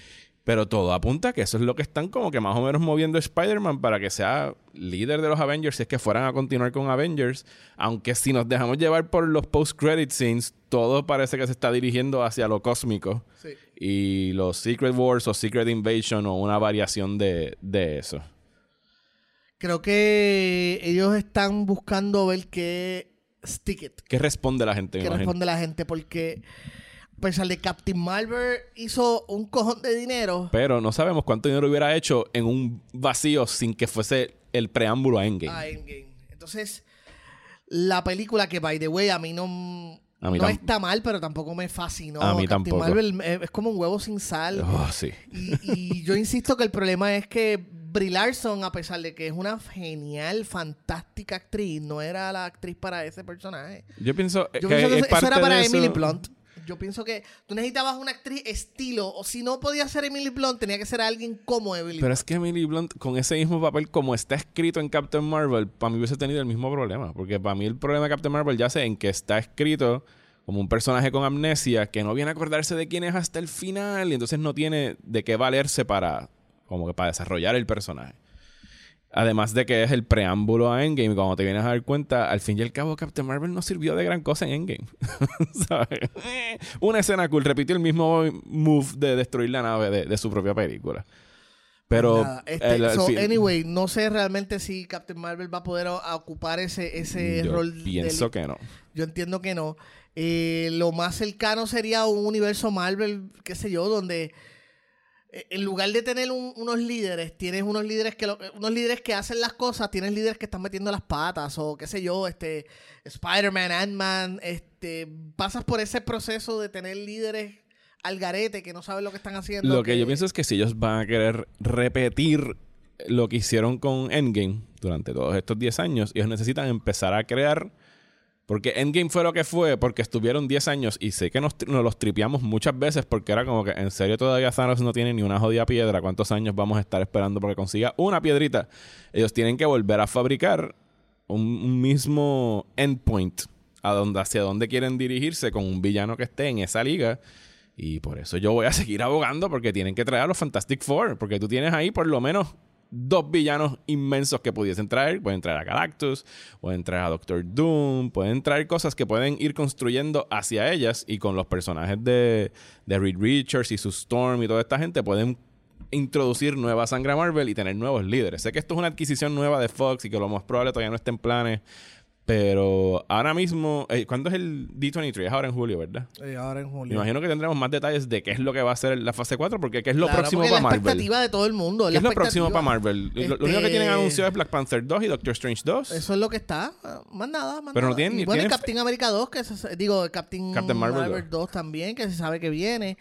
Pero todo apunta a que eso es lo que están como que más o menos moviendo Spider-Man para que sea líder de los Avengers si es que fueran a continuar con Avengers. Aunque si nos dejamos llevar por los post-credit scenes, todo parece que se está dirigiendo hacia lo cósmico. Sí. Y los Secret Wars o Secret Invasion o una variación de, de eso. Creo que ellos están buscando ver qué stick it, ¿Qué responde la gente? qué responde la gente, porque a pesar de Captain Marvel hizo un cojón de dinero. Pero no sabemos cuánto dinero hubiera hecho en un vacío sin que fuese el preámbulo a Endgame. a Endgame. Entonces, la película que, by the way, a mí no, A mí no está mal, pero tampoco me fascinó. A mí Captain tampoco. Marvel es, como un huevo sin sal. Oh, sí. Y, y yo insisto que el problema es que Brie Larson, a pesar de que es una genial, fantástica actriz, no era la actriz para ese personaje. Yo pienso Yo que, pienso que es eso, era para de eso- Emily Blunt. Yo pienso que tú necesitabas una actriz estilo, o si no podía ser Emily Blunt, tenía que ser alguien como Emily Pero Blunt. es que Emily Blunt, con ese mismo papel, como está escrito en Captain Marvel, para mí hubiese tenido el mismo problema. Porque para mí el problema de Captain Marvel ya sé en que está escrito como un personaje con amnesia que no viene a acordarse de quién es hasta el final y entonces no tiene de qué valerse para, como que para desarrollar el personaje. Además de que es el preámbulo a Endgame, cuando te vienes a dar cuenta, al fin y al cabo Captain Marvel no sirvió de gran cosa en Endgame. ¿Sabes? Eh, Una escena cool, repitió el mismo move de destruir la nave de, de su propia película. Pero Nada, este, el- so, anyway, no sé realmente si Captain Marvel va a poder a- ocupar ese, ese yo rol. pienso que no. Yo entiendo que no. Eh, lo más cercano sería un universo Marvel, qué sé yo, donde en lugar de tener un- unos líderes, tienes unos líderes que lo- unos líderes que hacen las cosas, tienes líderes que están metiendo las patas o qué sé yo, este Spider-Man, Ant-Man, este pasas por ese proceso de tener líderes al garete que no saben lo que están haciendo. Lo que yo pienso es que si ellos van a querer repetir lo que hicieron con Endgame durante todos estos 10 años, ellos necesitan empezar a crear. Porque Endgame fue lo que fue, porque estuvieron 10 años y sé que nos, nos los tripeamos muchas veces porque era como que en serio todavía Thanos no tiene ni una jodida piedra. ¿Cuántos años vamos a estar esperando porque consiga una piedrita? Ellos tienen que volver a fabricar un, un mismo endpoint a donde, hacia dónde quieren dirigirse con un villano que esté en esa liga. Y por eso yo voy a seguir abogando porque tienen que traer a los Fantastic Four. Porque tú tienes ahí por lo menos dos villanos inmensos que pudiesen traer. Pueden traer a Galactus, pueden traer a Doctor Doom, pueden traer cosas que pueden ir construyendo hacia ellas y con los personajes de, de Reed Richards y su Storm y toda esta gente pueden introducir nueva sangre a Marvel y tener nuevos líderes. Sé que esto es una adquisición nueva de Fox y que lo más probable todavía no esté en planes. Pero ahora mismo, eh, ¿cuándo es el D23? Es ahora en julio, ¿verdad? Eh, ahora en julio. Me imagino que tendremos más detalles de qué es lo que va a ser la fase 4, porque qué es lo Claro, próximo para la Marvel. expectativa de todo el mundo. ¿Qué la es lo próximo para Marvel? Lo- Lo, único que Este- tienen anunciado es Black Panther 2 y Doctor Strange 2. Eso es lo que está. Más nada, más Pero no nada. tienen Y ni- bueno, tienen- Captain America 2, que se- digo, Captain, Captain Marvel Marvel 2 también, que se sabe que viene.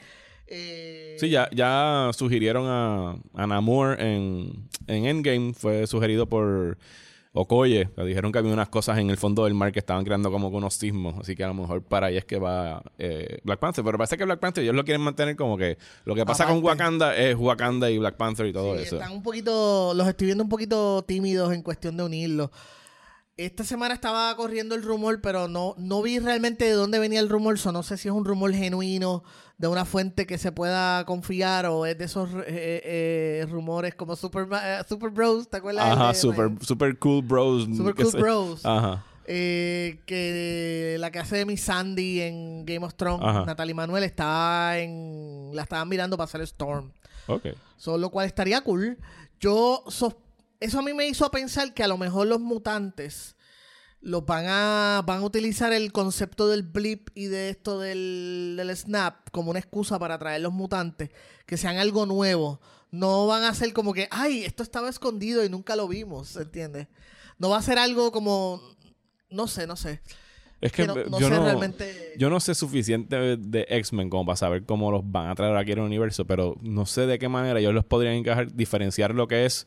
Eh, Sí, ya, ya sugirieron a, a Namor en, en Endgame. Fue sugerido por Okoye. Le dijeron que había unas cosas en el fondo del mar que estaban creando como unos sismos. Así que a lo mejor para ahí es que va eh, Black Panther. Pero parece que Black Panther ellos lo quieren mantener como que lo que pasa con. Wakanda es Wakanda y Black Panther y todo sí, eso. Están un poquito, los estoy viendo un poquito tímidos en cuestión de unirlos. Esta semana estaba corriendo el rumor, pero no, no vi realmente de dónde venía el rumor. So, no sé si es un rumor genuino de una fuente que se pueda confiar o es de esos eh, eh, rumores como Super, eh, Super Bros, ¿te acuerdas? Ajá, super, super cool bros. Super Cool sé. Bros. Ajá. Eh, que la que hace de Miss Sandy en Game of Thrones, Ajá. Natalie Manuel, está en. La estaban mirando para hacer Storm. Ok. So, lo cual estaría cool. Yo. sos- eso a mí me hizo pensar que a lo mejor los mutantes los van a. van a utilizar el concepto del blip y de esto del, del snap como una excusa para traer los mutantes. Que sean algo nuevo. No van a ser como que, ay, esto estaba escondido y nunca lo vimos, ¿entiendes? No va a ser algo como. No sé, no sé. Es que Que no, no yo, sé no, realmente. yo no sé suficiente de- de X-Men como para saber cómo los van a traer aquí al universo, pero no sé de qué manera ellos los podrían encajar, diferenciar lo que es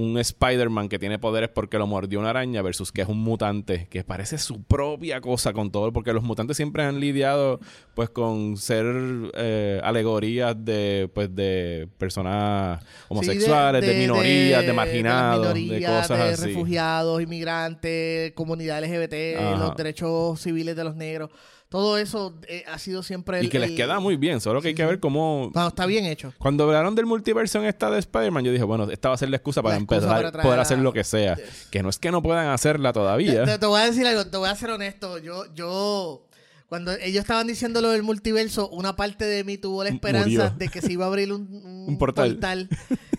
un Spider-Man que tiene poderes porque lo mordió una araña versus que es un mutante que parece su propia cosa con todo, porque los mutantes siempre han lidiado pues con ser eh, alegorías de pues de personas homosexuales, de, minorías, de, las marginados, de, minorías, cosas de así. refugiados, inmigrantes, comunidad LGBT, Ajá. los derechos civiles de los negros. Todo eso eh, ha sido siempre el, Y que les queda muy bien, solo que hay que ver cómo Cuando está bien hecho. Cuando hablaron del multiverso en esta de Spider-Man, yo dije, bueno, esta va a ser la excusa para La empezar a poder hacer lo que sea. Yes. Que no es que no puedan hacerla Te, todavía. te- te voy a decir algo, te voy a ser honesto. Yo, yo, cuando ellos estaban diciendo lo del multiverso, una parte de mí tuvo la esperanza Murió. de que se iba a abrir un, un Un portal.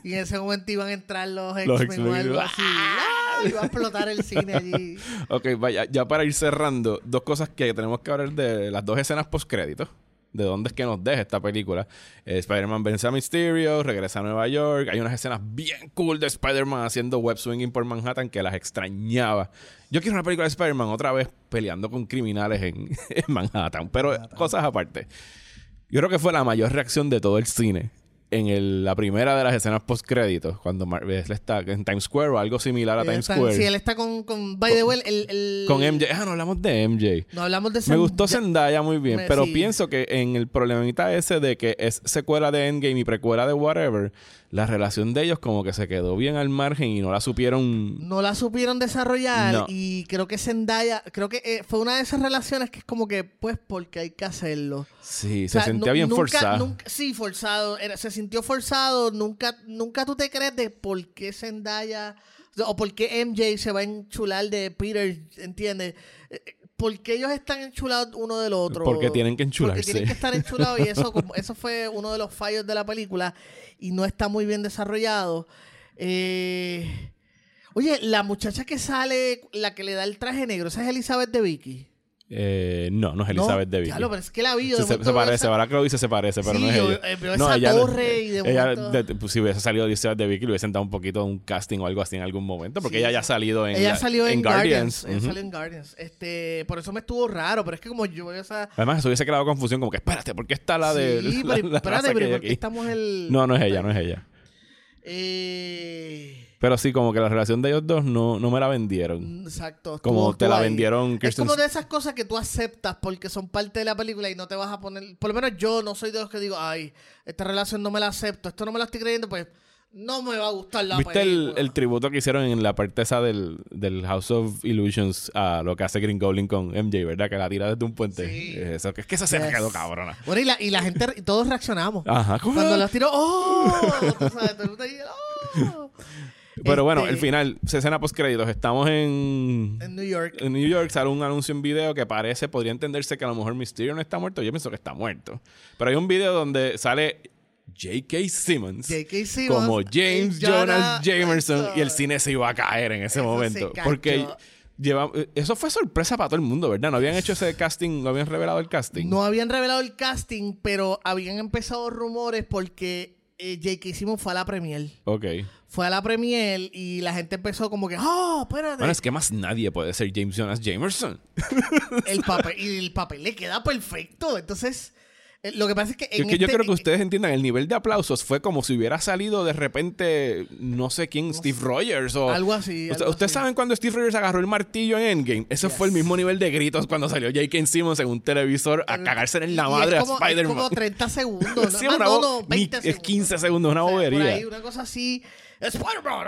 y en ese momento iban a entrar los Los X-Men o algo así. ¡Ah! Iba a explotar el cine allí. ok, vaya, ya para ir cerrando, dos cosas que tenemos que hablar de las dos escenas post-créditos. De dónde es que nos deja esta película. Eh, Spider-Man vence a Mysterio, regresa a Nueva York. Hay unas escenas bien cool de Spider-Man haciendo web swinging por Manhattan que las extrañaba. Yo quiero una película de Spider-Man otra vez peleando con criminales en, en Manhattan. Pero cosas aparte. Yo creo que fue la mayor reacción de todo el cine en el- la primera de las escenas post créditos cuando Mar- él está en Times Square o algo similar a Él Times está- Square Sí, él está con, con by the way, el, el- con MJ. Ah, no hablamos de MJ. No hablamos de Me gustó Zendaya. Zendaya muy bien, Me- pero sí. pienso que en el problemita ese de que es secuela de Endgame y precuela de whatever, la relación de ellos como que se quedó bien al margen y no la supieron No la supieron desarrollar No. y creo que Zendaya, creo que eh, fue una de esas relaciones que es como que, pues, porque hay que hacerlo. Sí, O se sentía bien nunca- forzada. nunca- sí, forzado. Era- se sintió forzado. Nunca, nunca tú te crees de por qué Zendaya o por qué MJ se va a enchular de Peter, ¿entiendes? Eh, ¿Por qué ellos están enchulados uno del otro? Porque tienen que Porque enchularse. tienen que estar enchulados y eso, como- eso fue uno de los fallos de la película y no está muy bien desarrollado. Eh, oye, la muchacha que sale, la que le da el traje negro, esa es Elizabeth de Vicky. Eh, no, no es Elizabeth no, de Vicky. diablo, pero es que la vi. yo Se, de se- parece, esa- ahora que lo dice se parece, pero Sí, no es yo, ella. veo no, esa ella, torre y de ella, momento- de- pues, si hubiese salido Elizabeth de Vicky, le hubiesen dado un poquito un casting o algo así en algún momento, porque Sí. ella ya ha salido en, Ella la- salió en, Guardians. Ella Ujú. salió en Guardians. Este, por eso me estuvo raro, pero es que como yo veo esa. Además, eso hubiese creado confusión, como que espérate, ¿por qué está la de. sí, la- pero la espérate, pero ¿por qué estamos el. No, no es ella, no es ella. Eh, Pero sí, como que la relación de ellos dos no, no me la vendieron. Exacto. Como te la ahí. vendieron Es Kirsten como de esas cosas que tú aceptas porque son parte de la película y no te vas a poner. Por lo menos yo no soy de los que digo, ay, esta relación no me la acepto, esto no me la estoy creyendo, pues no me va a gustar la ¿Viste el, película. el tributo que hicieron en la parte esa del, del House of Illusions a lo que hace Green Goblin con MJ, ¿verdad? Que la tira desde un puente. Sí. Eso, es que esa se Yes. quedó cabrona. Bueno, y la, y la gente, todos reaccionamos. Ajá. ¿cómo? Cuando los tiró, ¡oh! Tú sabes, todo el mundo ahí, ¡oh! Pero bueno, Este- el final, escena post créditos. Estamos en, En New York. en New York, sale un anuncio en video que parece, podría entenderse que a lo mejor Mysterio no está muerto. Yo pienso que está muerto. Pero hay un video donde sale J.K. Simmons. J.K. Simmons, como James Jonah Jonas Jamerson y el cine se iba a caer en ese Eso momento. Porque lleva, eso fue sorpresa para todo el mundo, ¿verdad? No habían hecho ese casting, no habían revelado el casting. No habían revelado el casting, pero habían empezado rumores porque eh, J.K. Simmons fue a la premier. Ok. Fue a la premier y la gente empezó como que, ¡oh, espérate! Bueno, es que más nadie puede ser James Jonas Jamerson. el papel, y el papel le queda perfecto. Entonces, lo que pasa es que Yo, en que yo este- creo que ustedes entiendan, el nivel de aplausos fue como si hubiera salido de repente, no sé quién, Steve Rogers o... Algo así, O sea, algo ¿Ustedes así. saben cuando Steve Rogers agarró el martillo en Endgame? Ese fue el Yes. mismo nivel de gritos cuando salió J.K. Simmons en un televisor a cagarse en la madre es a como, es Spider-Man. como 30 segundos. Sí, no, una no, bo- no, 20 ni- segundos. Es 15 segundos, una Por bobería. ahí, una cosa así. Spider-Man.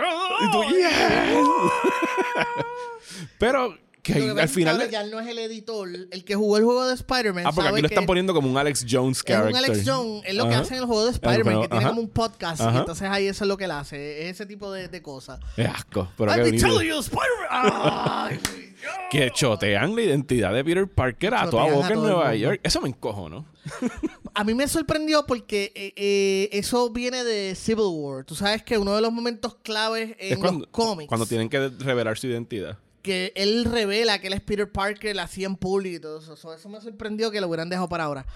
"Yes". Pero que al es que final... ya no es el editor. El que jugó el juego de Spider-Man. Ah, porque sabe aquí lo están poniendo como un Alex Jones Es character. un Alex Jones. Es lo que hace en el juego de Spider-Man, que tiene como un podcast. Y entonces ahí eso es lo que él hace. Es ese tipo de, de cosas. Es asco. Pero I've been telling you, Spider-Man. Que chotean la identidad de Peter Parker a toda boca en Nueva. York. Eso me encojo, ¿no? A mí me sorprendió porque eh, eh, eso viene de Civil War. Tú sabes que uno de los momentos claves en es cuando, los cómics cuando tienen que revelar su identidad. Que él revela que él es Peter Parker, la hacía en público y todo eso. So, Eso me sorprendió que lo hubieran dejado para ahora.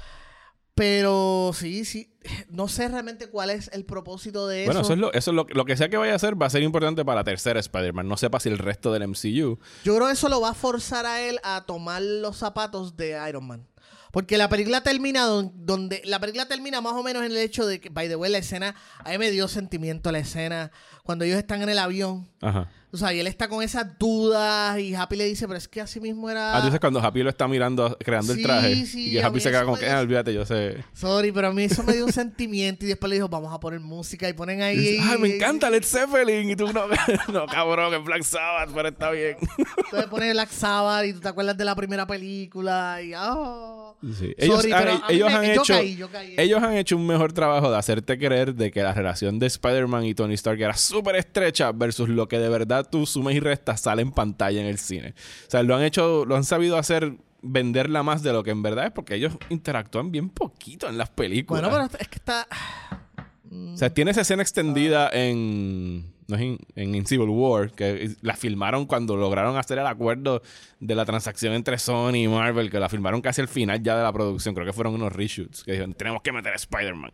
Pero sí, sí. No sé realmente cuál es el propósito de Bueno, eso. eso es, lo, eso es lo, lo que sea que vaya a hacer va a ser importante para la tercera Spider-Man. No sepa si el resto del MCU. Yo creo que eso lo va a forzar a él a tomar los zapatos de Iron Man. Porque la película termina don- donde la película termina más o menos en el hecho de que, by the way, la escena, a mí me dio sentimiento la escena cuando ellos están en el avión. Ajá. O sea, y él está con esas dudas y Happy le dice, pero es que así mismo era... Ah, tú dices cuando Happy lo está mirando, creando Sí, el traje. sí, y Happy se queda como que, ah, olvídate, yo sé. Sorry, pero a mí eso me dio un sentimiento y después le dijo, vamos a poner música y ponen Y ahí... dices, Ay, me encanta Led Zeppelin. Y tú, no, no cabrón, es Black Sabbath, pero está bien. Entonces pones Black Sabbath y tú te acuerdas de la primera película y... ah. Sí. Ellos, Sorry, han- pero a mí ellos me- han yo hecho, caí, yo caí. ellos han hecho un mejor trabajo de hacerte creer de que la relación de Spider-Man y Tony Stark era súper estrecha versus lo que de verdad tú sumes y restas sale en pantalla en el cine. O sea, lo han hecho, lo han sabido hacer venderla más de lo que en verdad es porque ellos interactúan bien poquito en las películas. Bueno, pero es que está... O sea, tiene esa escena extendida en, no es en, en- en Civil War, que la filmaron cuando lograron hacer el acuerdo de la transacción entre Sony y Marvel, que la filmaron casi al final ya de la producción. Creo que fueron unos reshoots, que dijeron, tenemos que meter a Spider-Man.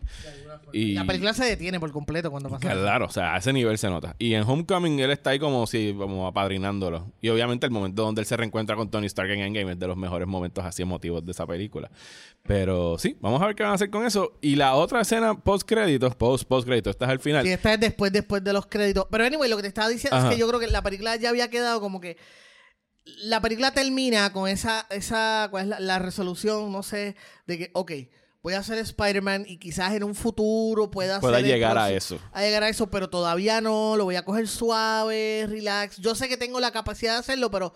Y, La película se detiene por completo cuando pasa. Claro, o sea, a ese nivel se nota. Y en Homecoming él está ahí como si, como apadrinándolo. Y obviamente el momento donde él se reencuentra con Tony Stark en Endgame es de los mejores momentos así emotivos de esa película. Pero sí, vamos a ver qué van a hacer con eso. Y la otra escena post créditos, post post créditos, esta es al final. Sí, esta es después, después de los créditos. Pero anyway, lo que te estaba diciendo Ajá. es que yo creo que la película ya había quedado como que. La película termina con esa, esa ¿cuál es la, la resolución? No sé, de que, ok, voy a ser Spider-Man y quizás en un futuro pueda, Pueda llegar a eso. A llegar a eso, pero todavía no, lo voy a coger suave, relax. Yo sé que tengo la capacidad de hacerlo, pero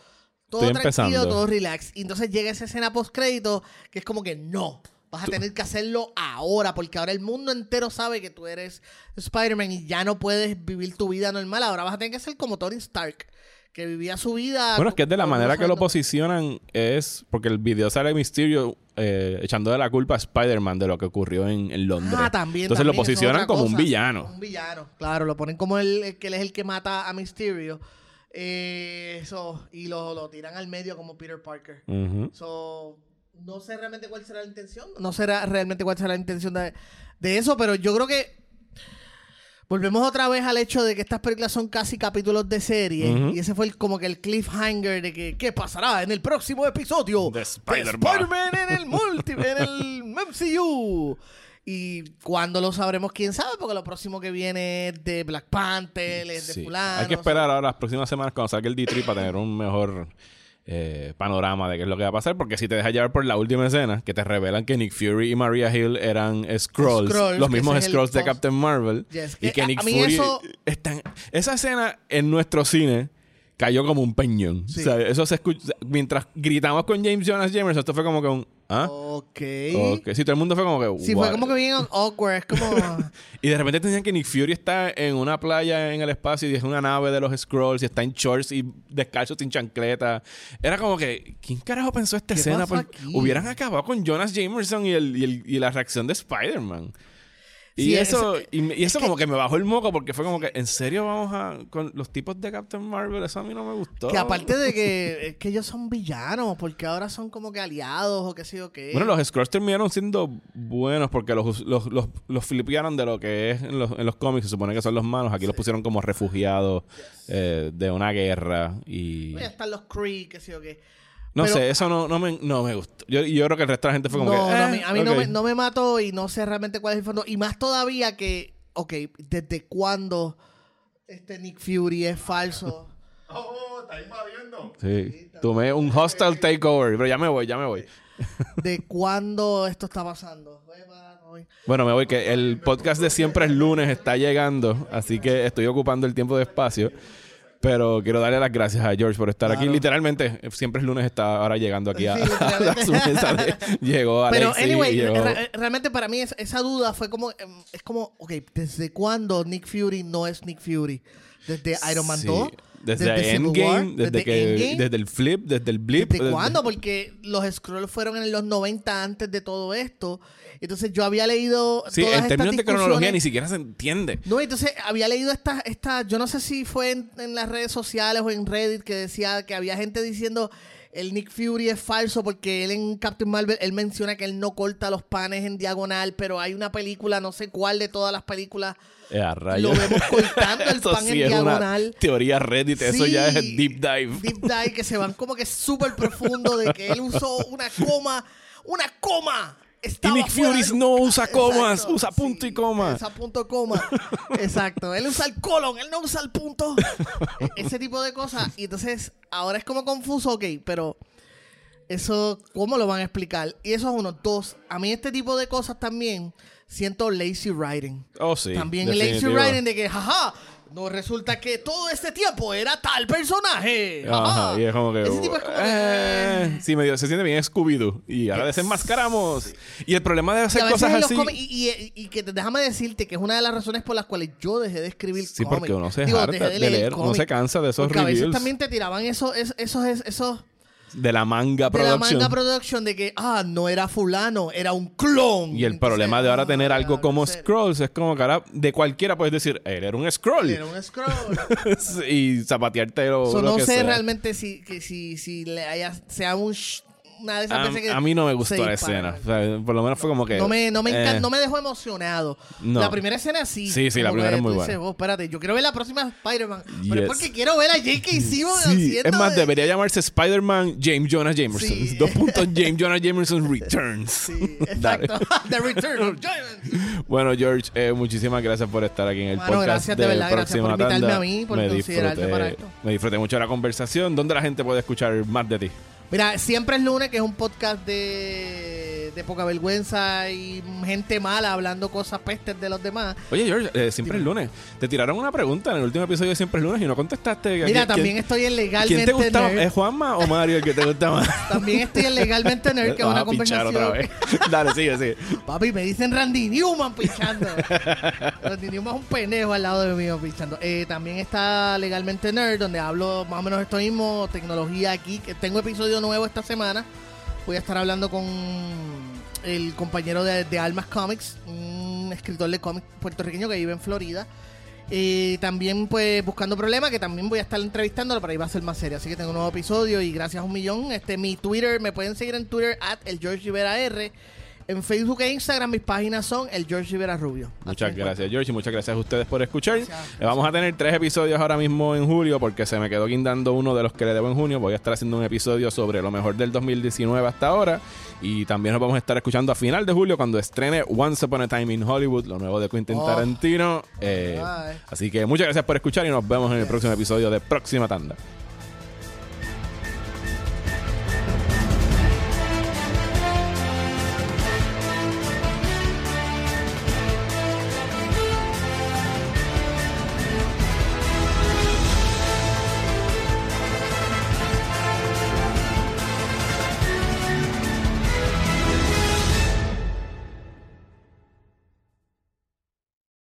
todo Estoy tranquilo, empezando. todo relax. Y entonces llega esa escena post crédito que es como que no. Vas a tener que hacerlo ahora, porque ahora el mundo entero sabe que tú eres Spider-Man y ya no puedes vivir tu vida normal. Ahora vas a tener que ser como Tony Stark, que vivía su vida. Bueno, es que es de la manera que lo posicionan es porque el video sale Mysterio eh, echando de la culpa a Spider-Man de lo que ocurrió en, en Londres. Ah, también. Entonces lo también, posicionan como un villano. Un villano, claro. Lo ponen como el, el que él es el que mata a Mysterio. Eh, eso, y lo, lo tiran al medio como Peter Parker. Ujú. So, no sé realmente cuál será la intención. No sé realmente cuál será la intención de, de eso, pero yo creo que volvemos otra vez al hecho de que estas películas son casi capítulos de serie. Y ese fue el- como que el cliffhanger de que qué pasará en el próximo episodio De Spider-Man. En el multi, en el MCU. Y cuando lo sabremos, quién sabe, porque lo próximo que viene es de Black Panther, es de Sí. fulano. Hay que esperar ahora las próximas semanas cuando salga el D3 para tener un mejor eh, panorama de qué es lo que va a pasar. Porque si te dejas llevar por la última escena, que te revelan que Nick Fury y Maria Hill eran Skrulls, los mismos Skrulls de Captain Marvel, Yes, y que a- Nick a Fury eso- están... Esa escena en nuestro cine cayó como un peñón. Sí. O sea, eso se escucha. Mientras gritamos con James Jonas Jamerson, esto fue como que un. ¿Ah? Ok. Ok. Sí, todo el mundo fue como que. Sí, "What?". fue como que bien awkward. Es como. Y de repente tenían que Nick Fury está en una playa en el espacio y es una nave de los Scrolls y está en shorts y descalzo sin chancleta. Era como que, ¿quién carajo pensó esta ¿Qué escena? Por-? Hubieran acabado con Jonas Jamerson y, el, y, el- y la reacción de Spider-Man. Y Sí, eso, ese- y, y eso como que me bajó el moco porque fue como que, ¿en serio vamos a. con los tipos de Captain Marvel? Eso a mí no me gustó. que aparte de que, es que ellos son villanos, porque ahora son como que aliados o qué sé yo qué. Bueno, los Scrolls terminaron siendo buenos porque los, los, los, los flipearon de lo que es en los, en los cómics. Se supone que son los malos. Aquí los pusieron como refugiados eh, de una guerra. Y Ya están los Kree, qué sé yo qué. No pero- sé, eso no, no, me, no me gustó. Yo, y yo creo que el resto de la gente fue como no, que. no, "Eh, a mí, a mí no, ok". me, no me mató y no sé realmente cuál es el fondo. Y más todavía que, ok, ¿desde cuándo este Nick Fury es falso? Oh, está invadiendo. Sí, tomé un hostile takeover. Pero ya me voy, ya me voy. ¿De cuándo esto está pasando? No. Bueno, me voy, que el podcast de Siempre es lunes está llegando, así que estoy ocupando el tiempo de espacio. Pero quiero darle las gracias a George por estar aquí. Literalmente, Siempre es lunes está ahora llegando aquí a, Sí, a la literalmente. su mesa de- Llegó Alexi, Pero, anyway, llegó- re- realmente para mí es- esa duda fue como, em, es como, ok, ¿desde cuándo Nick Fury no es Nick Fury? ¿Desde Iron Man Sí, 2? Desde, War? Endgame, desde, ¿Desde que, Endgame? desde el flip, desde el blip. ¿Desde desde- cuándo? Porque los Scrolls fueron en los 90 antes de todo esto. Entonces yo había leído Sí, todas en estas términos de cronología ni siquiera se entiende. No, entonces había leído esta, esta yo no sé si fue en, en las redes sociales o en Reddit que decía que había gente diciendo el Nick Fury es falso porque él en Captain Marvel, él menciona que él no corta los panes en diagonal, pero hay una película, no sé cuál de todas las películas, Eh, lo vemos cortando el pan sí en diagonal. teoría Reddit, eso ya es el deep dive. Deep dive que se van como que súper profundo de que él usó una coma, una coma. Y Nick Fury del- no usa comas, Exacto, usa punto y coma. Usa punto y coma. Exacto. Él usa el colon, él no usa el punto. E- Ese tipo de cosas. Y entonces, ahora es como confuso, ok, pero eso, ¿cómo lo van a explicar? Y eso es uno. Dos, a mí este tipo de cosas también siento lazy writing. Oh, sí. También lazy definitivo. writing de que, jaja, no resulta que todo este tiempo era tal personaje. jaja. Ajá, y es como que. Ese tipo es como que, eh, sí, medio, se siente bien Scooby-Doo. Y ahora desenmascaramos. Y el problema de hacer cosas así. y, y- y que déjame decirte que es una de las razones por las cuales yo dejé de escribir Sí, cómics. porque uno se Digo, harta dejé de leer, uno se cansa de esos Porque a veces reviews. también te tiraban esos, esos, esos, esos de la manga de la production. manga production de que, ah, no era fulano, era un clon. y el Entonces, problema de ahora ah, tener algo como. Scrolls es como que ahora de cualquiera puedes decir, él era un Scroll. Era un scroll. y zapatearte o So, lo no que sé sea. realmente si, que si, si le haya, sea un sh- una de esas A, veces que a mí no me gustó la escena. O sea, por lo menos fue como que. No me, no, me eh, no me dejó emocionado. No. La primera escena sí. Sí, sí, la primera que es muy buena. dices, "Oh, espérate, yo quiero ver la próxima Spider-Man. Pero es porque quiero ver a J.K. Simmons Sí, es más, de- debería llamarse Spider-Man James Jonah Jameson. Sí. Dos puntos James Jonah Jameson Returns. Sí, exacto. The Return of Giants. Bueno, George, eh, muchísimas gracias por estar aquí en el Mano, podcast gracias, de de verdad, gracias por invitarme Tanda. a mí, por me considerarme disfruté, para esto. Me disfruté mucho de la conversación. ¿Dónde la gente puede escuchar más de ti? Mira, siempre es lunes, que es un podcast de, de poca vergüenza y gente mala hablando cosas pestes de los demás. Oye, George, eh, siempre es lunes. Te tiraron una pregunta en el último episodio de Siempre es lunes y no contestaste. Mira, ¿Quién- también quién- estoy en ¿Quién Legalmente te gustaba? Nerd. ¿Es Juanma o Mario el que te gusta más? También estoy en Legalmente Nerd, que es una conversación. otra vez. Dale, sigue, sigue. Papi, me dicen Randy Newman pichando. Randy Newman es un pendejo al lado de mí pichando. Eh, también está Legalmente Nerd, donde hablo más o menos esto mismo, tecnología aquí. Que tengo episodio nuevo esta semana. Voy a estar hablando con el compañero de, Almas Comics, un escritor de cómics puertorriqueño que vive en Florida. Eh, también, pues, buscando problemas, que también voy a estar entrevistándolo, pero ahí va a ser más serio. Así que tengo un nuevo episodio y gracias a un millón. Este, mi Twitter, me pueden seguir en Twitter, at el George Rivera R. En Facebook e Instagram mis páginas son el George Rivera Rubio. Muchas gracias, George, y muchas gracias a ustedes por escuchar. Gracias. Vamos a tener tres episodios ahora mismo en julio porque se me quedó guindando uno de los que le debo en junio. Voy a estar haciendo un episodio sobre lo mejor del 2019 hasta ahora. Y también nos vamos a estar escuchando a final de julio cuando estrene Once Upon a Time in Hollywood, lo nuevo de Quentin Oh. Tarantino. Eh, así que muchas gracias por escuchar y nos vemos en el próximo episodio de Próxima Tanda.